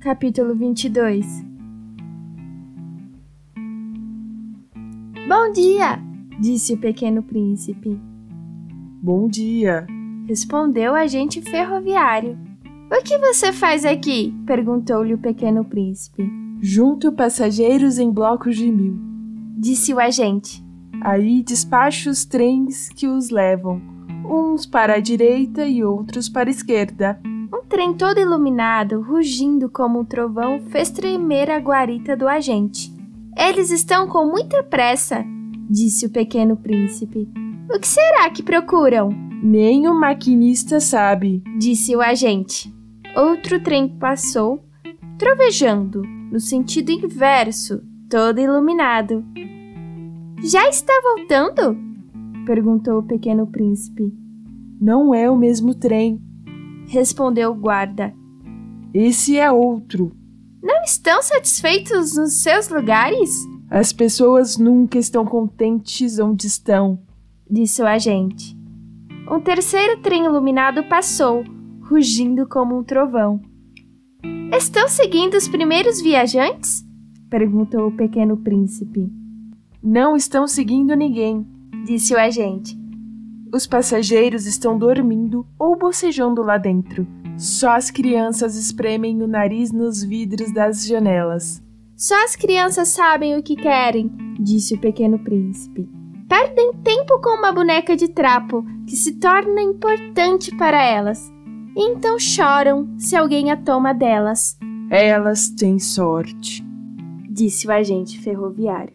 Capítulo 22 Bom dia! disse o pequeno príncipe. Bom dia! Respondeu o agente ferroviário. O que você faz aqui? perguntou-lhe o pequeno príncipe. Junto passageiros em blocos de mil, Disse o agente. Aí despacho os trens que os levam, uns para a direita e outros para a esquerda. Trem todo iluminado, rugindo como um trovão, fez tremer a guarita do agente. Eles estão com muita pressa, disse o pequeno príncipe. O que será que procuram? Nem o maquinista sabe. disse o agente. Outro trem passou, trovejando, no sentido inverso, todo iluminado. Já está voltando? perguntou o pequeno príncipe. Não é o mesmo trem. Respondeu o guarda. Esse é outro. Não estão satisfeitos nos seus lugares? As pessoas nunca estão contentes onde estão. disse o agente. Um terceiro trem iluminado passou, rugindo como um trovão. Estão seguindo os primeiros viajantes? perguntou o pequeno príncipe. Não estão seguindo ninguém. Disse o agente. Os passageiros estão dormindo ou bocejando lá dentro. Só as crianças espremem o nariz nos vidros das janelas. Só as crianças sabem o que querem, disse o pequeno príncipe. Perdem tempo com uma boneca de trapo que se torna importante para elas. E então choram se alguém a toma delas, Elas têm sorte. disse o agente ferroviário.